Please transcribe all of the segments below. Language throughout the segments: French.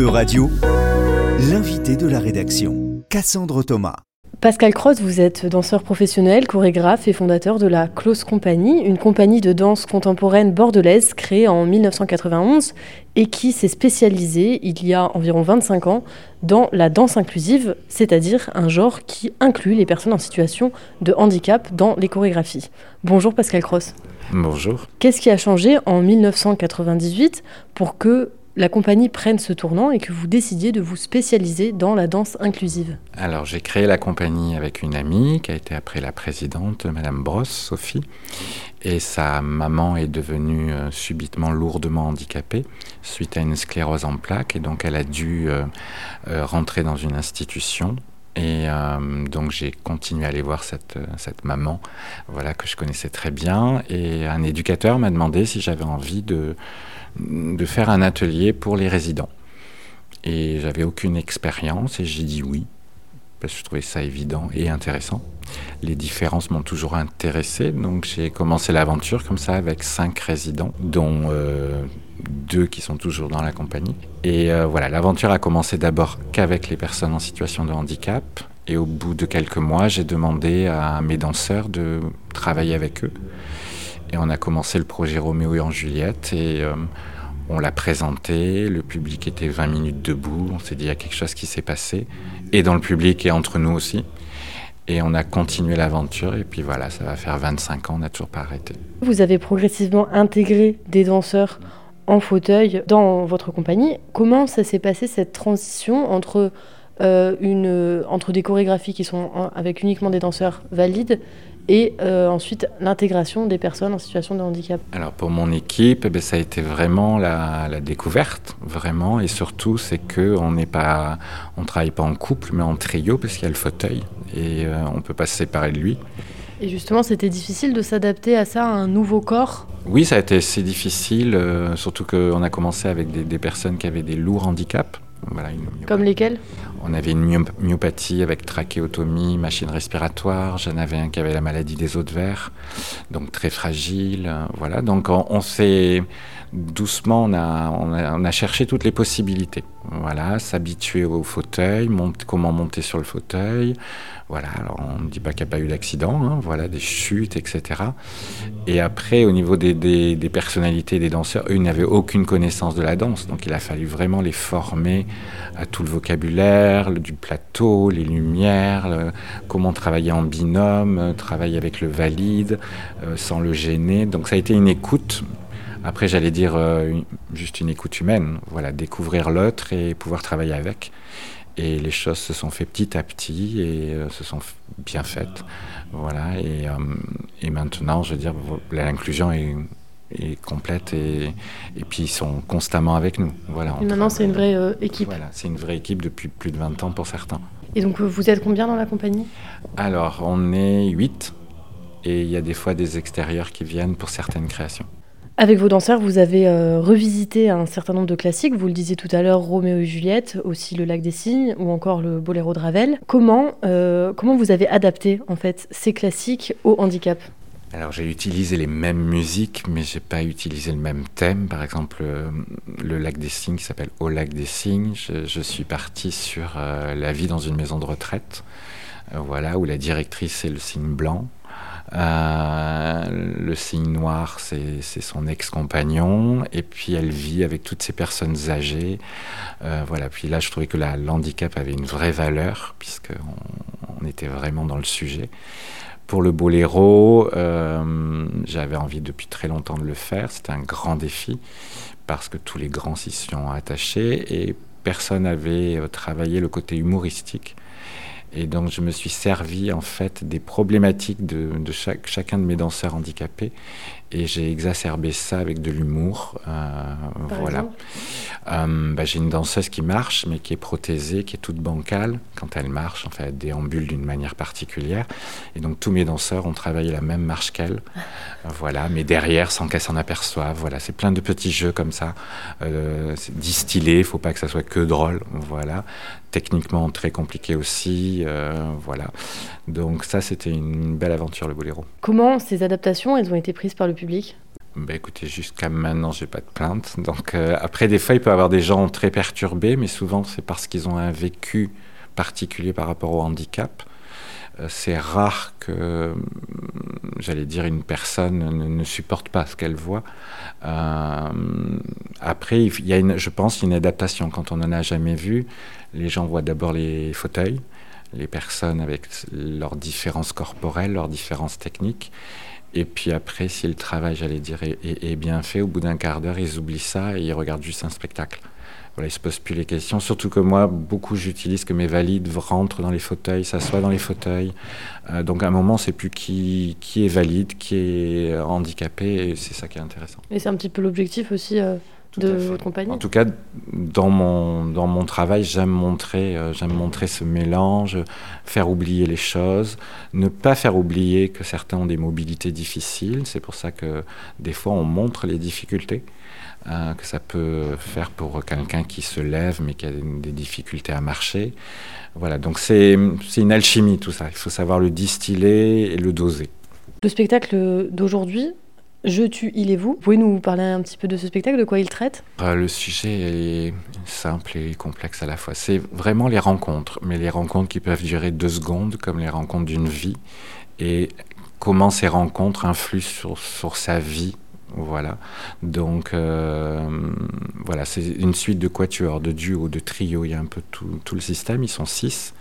E-Radio, l'invité de la rédaction, Cassandre Thomas. Pascal Cross, vous êtes danseur professionnel, chorégraphe et fondateur de la Close Company, une compagnie de danse contemporaine bordelaise créée en 1991 et qui s'est spécialisée il y a environ 25 ans dans la danse inclusive, c'est-à-dire un genre qui inclut les personnes en situation de handicap dans les chorégraphies. Bonjour Pascal Cross. Bonjour. Qu'est-ce qui a changé en 1998 pour que la compagnie prenne ce tournant et que vous décidiez de vous spécialiser dans la danse inclusive. Alors j'ai créé la compagnie avec une amie qui a été après la présidente, Madame Brosse, Sophie, et sa maman est devenue euh, subitement lourdement handicapée suite à une sclérose en plaques. Et donc elle a dû euh, euh, rentrer dans une institution. Et donc j'ai continué à aller voir cette, cette maman, voilà que je connaissais très bien. Et un éducateur m'a demandé si j'avais envie de, de faire un atelier pour les résidents. Et j'avais aucune expérience et j'ai dit oui, parce que je trouvais ça évident et intéressant. Les différences m'ont toujours intéressé, donc j'ai commencé l'aventure comme ça avec cinq résidents, dont euh, deux qui sont toujours dans la compagnie. Et euh, voilà, l'aventure a commencé d'abord qu'avec les personnes en situation de handicap. Et au bout de quelques mois, j'ai demandé à mes danseurs de travailler avec eux. Et on a commencé le projet Roméo et en Juliette et euh, on l'a présenté. Le public était 20 minutes debout. On s'est dit il y a quelque chose qui s'est passé. Et dans le public et entre nous aussi. Et on a continué l'aventure. Et puis voilà, ça va faire 25 ans, on n'a toujours pas arrêté. Vous avez progressivement intégré des danseurs en fauteuil dans votre compagnie. Comment ça s'est passé cette transition entre, euh, une, entre des chorégraphies qui sont avec uniquement des danseurs valides et euh, ensuite l'intégration des personnes en situation de handicap Alors pour mon équipe, eh ben, ça a été vraiment la, découverte, vraiment, et surtout c'est que on n'est pas, on travaille pas en couple, mais en trio parce qu'il y a le fauteuil et euh, on peut pas se séparer de lui. Et justement, c'était difficile de s'adapter à ça, à un nouveau corps? Oui, ça a été assez difficile, euh, surtout qu'on a commencé avec des, des personnes qui avaient des lourds handicaps. Comme lesquels On avait une myopathie avec trachéotomie, machine respiratoire. J'en avais un qui avait la maladie des os de verre, donc très fragile. Euh, voilà, donc on, s'est doucement, on a, on a, cherché toutes les possibilités. Voilà, s'habituer au fauteuil, comment monter sur le fauteuil. Voilà, alors on ne dit pas qu'il n'y a pas eu d'accident, hein, voilà, des chutes, etc. Et après, au niveau des, des, personnalités des danseurs, eux, ils n'avaient aucune connaissance de la danse, donc il a fallu vraiment les former à tout le vocabulaire, du plateau, les lumières, comment travailler en binôme, euh, travailler avec le valide, euh, sans le gêner. Donc ça a été une écoute après, j'allais dire euh, juste une écoute humaine, voilà, découvrir l'autre et pouvoir travailler avec. Et les choses se sont faites petit à petit et euh, se sont bien faites. Voilà, et, euh, et maintenant, je veux dire, l'inclusion est, est, complète et, et, puis ils sont constamment avec nous. Voilà, et maintenant, c'est une vraie équipe. Voilà, c'est une vraie équipe depuis plus de 20 ans pour certains. Et donc, vous êtes combien dans la compagnie? Alors, on est 8 et il y a des fois des extérieurs qui viennent pour certaines créations. Avec vos danseurs, vous avez euh, revisité un certain nombre de classiques. Vous le disiez tout à l'heure, Roméo et Juliette, aussi Le Lac des Cygnes ou encore le Boléro de Ravel. Comment, euh, comment vous avez adapté en fait ces classiques au handicap? Alors j'ai utilisé les mêmes musiques, mais j'ai pas utilisé le même thème. Par exemple, euh, le lac des Cygnes qui s'appelle Au lac des Cygnes, je, suis parti sur la vie dans une maison de retraite, voilà, où la directrice est le cygne blanc, euh, le signe noir, c'est son ex-compagnon. Et puis elle vit avec toutes ces personnes âgées. Euh, voilà. Puis là, je trouvais que l'handicap avait une vraie valeur, puisqu'on on était vraiment dans le sujet. Pour le boléro, euh, j'avais envie depuis très longtemps de le faire. C'était un grand défi, parce que tous les grands s'y sont attachés et personne n'avait travaillé le côté humoristique. Et donc je me suis servi en fait des problématiques de, de chaque, chacun de mes danseurs handicapés et j'ai exacerbé ça avec de l'humour. Euh, voilà. Euh, bah, j'ai une danseuse qui marche, mais qui est prothésée, qui est toute bancale. Quand elle marche, en fait, elle déambule d'une manière particulière. Et donc, tous mes danseurs ont travaillé la même marche qu'elle. voilà, mais derrière, sans qu'elle s'en aperçoive. Voilà, c'est plein de petits jeux comme ça. Euh, distillé, il faut pas que ça soit que drôle. Voilà. Techniquement, très compliqué aussi. Euh, voilà. Donc, ça, c'était une belle aventure, le boléro. Comment ces adaptations, elles ont été prises par le public? Bah, écoutez, jusqu'à maintenant, j'ai pas de plainte. Donc euh, après, des fois, il peut y avoir des gens très perturbés, mais souvent c'est parce qu'ils ont un vécu particulier par rapport au handicap. Euh, c'est rare que, j'allais dire, une personne ne, supporte pas ce qu'elle voit. Euh, après, il y a une, je pense, une adaptation. Quand on n'en a jamais vu, les gens voient d'abord les fauteuils, les personnes avec leurs différences corporelles, leurs différences techniques. Et puis après, si le travail, j'allais dire, est, bien fait, au bout d'un quart d'heure, ils oublient ça et ils regardent juste un spectacle. Voilà, ils se posent plus les questions. Surtout que moi, beaucoup, j'utilise que mes valides rentrent dans les fauteuils, s'assoient dans les fauteuils. Euh, donc à un moment, c'est plus qui, qui est valide, qui est handicapé, et c'est ça qui est intéressant. Et c'est un petit peu l'objectif aussi. Euh, de votre compagnie En tout cas, dans mon, dans mon travail, j'aime montrer, euh, j'aime montrer ce mélange, faire oublier les choses, ne pas faire oublier que certains ont des mobilités difficiles. C'est pour ça que des fois, on montre les difficultés. Euh, que ça peut faire pour quelqu'un qui se lève mais qui a des difficultés à marcher. Voilà, donc c'est une alchimie tout ça. Il faut savoir le distiller et le doser. Le spectacle d'aujourd'hui, je tue, il et vous. Vous pouvez nous parler un petit peu de ce spectacle, de quoi il traite? Euh, Le sujet est simple et complexe à la fois. C'est vraiment les rencontres, mais les rencontres qui peuvent durer deux secondes, comme les rencontres d'une vie, et comment ces rencontres influent sur, sur sa vie. Voilà. Donc, euh, voilà, c'est une suite de quatuors, de duos, de trios. Il y a un peu tout, tout le système. Ils sont six.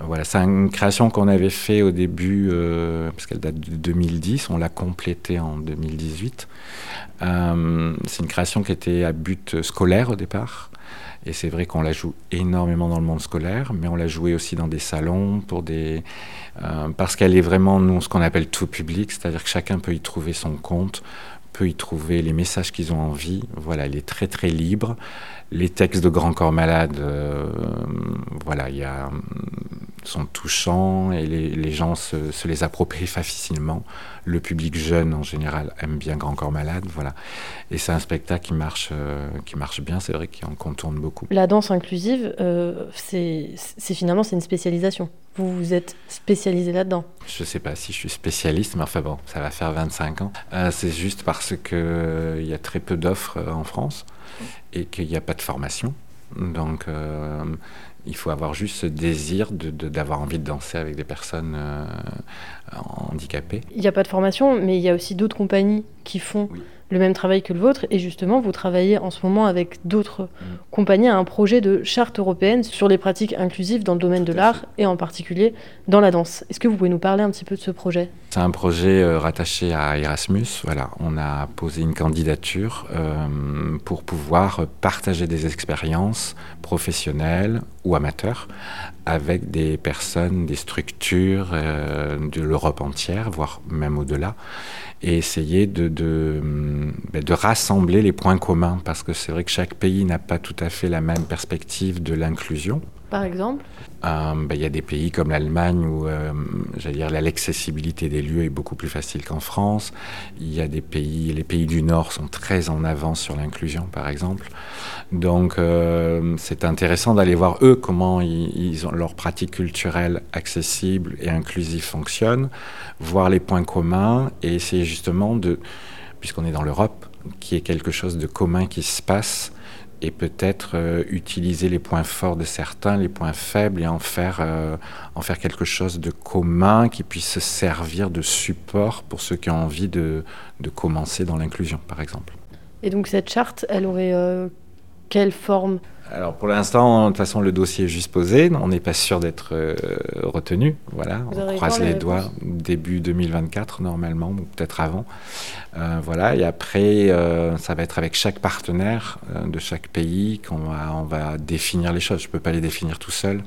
Voilà, c'est une création qu'on avait fait au début, euh, parce qu'elle date de 2010, on l'a complétée en 2018. Euh, c'est une création qui était à but scolaire au départ. Et c'est vrai qu'on la joue énormément dans le monde scolaire, mais on l'a jouée aussi dans des salons pour des, euh, parce qu'elle est vraiment nous ce qu'on appelle tout public, c'est-à-dire que chacun peut y trouver son compte, peut y trouver les messages qu'ils ont envie. Voilà, elle est très très libre. Les textes de Grand Corps Malade, voilà, il y a sont touchants et les, gens se, les approprient facilement. Le public jeune en général aime bien Grand Corps Malade, voilà. Et c'est un spectacle qui marche, euh, qui marche bien, c'est vrai qu'il en contourne beaucoup. La danse inclusive, euh, c'est finalement c'est une spécialisation. Vous vous êtes spécialisé là-dedans Je ne sais pas si je suis spécialiste, mais enfin bon, ça va faire 25 ans. Euh, c'est juste parce qu'il il y a très peu d'offres en France et qu'il n'y a pas de formation. Donc, il faut avoir juste ce désir d'avoir envie de danser avec des personnes euh, handicapées. Il n'y a pas de formation, mais il y a aussi d'autres compagnies qui font le même travail que le vôtre. Et justement, vous travaillez en ce moment avec d'autres mm. compagnies à un projet de charte européenne sur les pratiques inclusives dans le domaine de l'art et en particulier dans la danse. Est-ce que vous pouvez nous parler un petit peu de ce projet? C'est un projet euh, rattaché à Erasmus. Voilà, on a posé une candidature euh, pour pouvoir partager des expériences professionnelles ou amateurs avec des personnes, des structures euh, de l'Europe entière, voire même au-delà, et essayer de, de, ben, de, rassembler les points communs, parce que c'est vrai que chaque pays n'a pas tout à fait la même perspective de l'inclusion. Par exemple euh, ben, Il y a des pays comme l'Allemagne où euh, l'accessibilité des lieux est beaucoup plus facile qu'en France. Il y a des pays, les pays du Nord sont très en avance sur l'inclusion, par exemple. Donc euh, c'est intéressant d'aller voir eux comment ils, ont leur pratique culturelle accessible et inclusive fonctionne, voir les points communs et essayer justement de, puisqu'on est dans l'Europe, qu'il y ait quelque chose de commun qui se passe et peut-être euh, utiliser les points forts de certains, les points faibles et en faire, euh, en faire quelque chose de commun qui puisse se servir de support pour ceux qui ont envie de, de commencer dans l'inclusion, par exemple. Et donc cette charte, elle aurait euh, quelle forme alors pour l'instant, de toute façon, le dossier est juste posé. On n'est pas sûr d'être euh, retenu. Voilà, on croise les, doigts début 2024 normalement, ou peut-être avant. Euh, voilà, et après, euh, ça va être avec chaque partenaire de chaque pays qu'on va, on va définir les choses. Je ne peux pas les définir tout seul.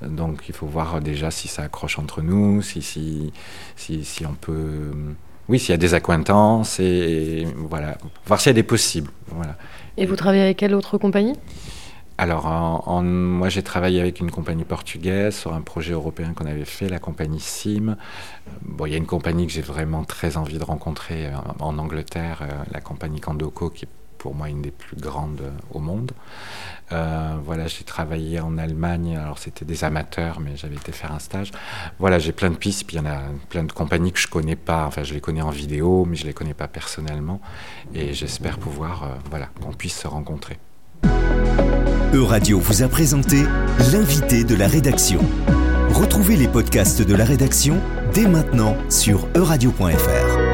Donc il faut voir déjà si ça accroche entre nous, si, si, si, si on peut... Oui, s'il y a des accointances et, voilà, voir s'il y a des possibles. Voilà. Et vous travaillez avec quelle autre compagnie? Alors, en, moi, j'ai travaillé avec une compagnie portugaise sur un projet européen qu'on avait fait, la compagnie SIM. Bon, il y a une compagnie que j'ai vraiment très envie de rencontrer euh, en Angleterre, euh, la compagnie Candoco, qui est pour moi une des plus grandes euh, au monde. voilà, j'ai travaillé en Allemagne. Alors c'était des amateurs, mais j'avais été faire un stage. Voilà, j'ai plein de pistes. Puis il y en a plein de compagnies que je connais pas. Enfin, je les connais en vidéo, mais je les connais pas personnellement. Et j'espère pouvoir, voilà, qu'on puisse se rencontrer. E-Radio vous a présenté l'invité de la rédaction. Retrouvez les podcasts de la rédaction dès maintenant sur euradio.fr.